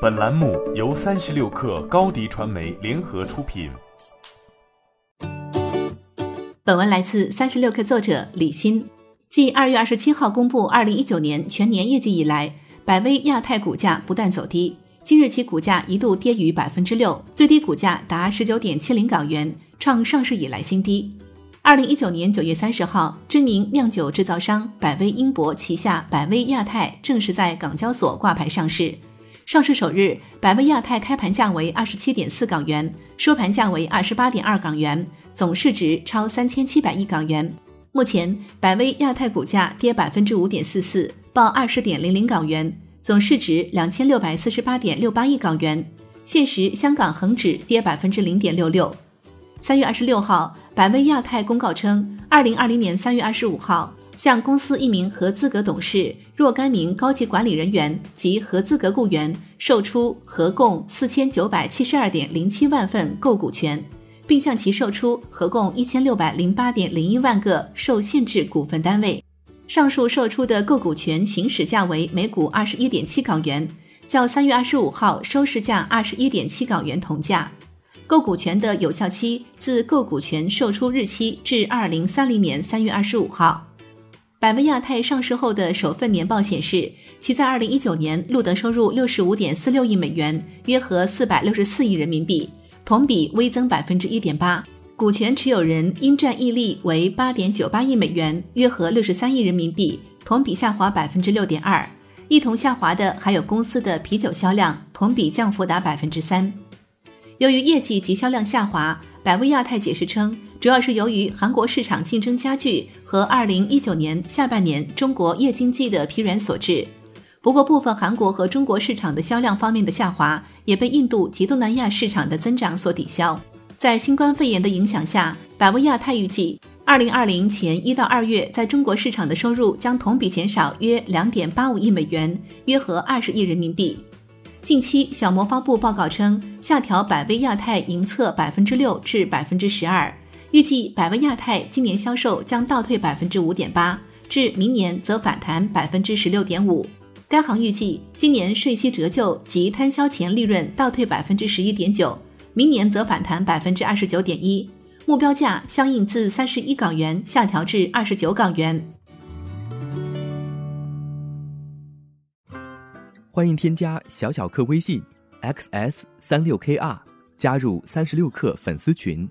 本栏目由三十六克高低传媒联合出品。本文来自三十六克作者李欣。继二月二十七号公布二零一九年全年业绩以来，百威亚太股价不断走低。今日其股价一度跌逾百分之六，最低股价达十九点七零港元，创上市以来新低。二零一九年九月三十号，知名酿酒制造商百威英博旗下百威亚太正式在港交所挂牌上市。上市首日，百威亚太开盘价为二十七点四港元，收盘价为二十八点二港元，总市值超三千七百亿港元。目前，百威亚太股价跌百分之五点四四，报二十点零零港元。总市值两千六百四十八点六八亿港元。现时，香港恒指跌百分之零点六六。三月二十六号，百威亚太公告称，二零二零年三月二十五号，向公司一名合资格董事若干名高级管理人员及合资格雇员售出合共四千九百七十二点零七万份购股权，并向其售出合共一千六百零八点零一万个受限制股份单位。上述售出的购股权行使价为每股二十一点七港元，较三月二十五号收市价二十一点七港元同价。购股权的有效期自购股权售出日期至二零三零年三月二十五号。百威亚太上市后的首份年报显示，其在二零一九年录得收入六十五点四六亿美元，约合四百六十四亿人民币，同比微增百分之一点八。股权持有人应占溢利为八点九八亿美元，约合六十三亿人民币，同比下滑百分之六点二。一同下滑的还有公司的啤酒销量，同比降幅达百分之三。由于业绩及销量下滑，百威亚太解释称，主要是由于韩国市场竞争加剧和二零一九年下半年中国夜经济的疲软所致。不过，部分韩国和中国市场的销量方面的下滑，也被印度及东南亚市场的增长所抵消。在新冠肺炎的影响下，百威亚太预计，二零二零前一到二月在中国市场的收入将同比减少约两点八五亿美元，约合二十亿人民币。近期，小摩发布报告称，下调百威亚太营测百分之六至百分之十二，预计百威亚太今年销售将倒退百分之五点八，至明年则反弹百分之十六点五。该行预计，今年税息折旧及摊销前利润倒退百分之十一点九。明年则反弹百分之二十九点一，目标价相应自三十一港元下调至二十九港元。欢迎添加小小客微信 xs 三六 kr 加入三十六课粉丝群。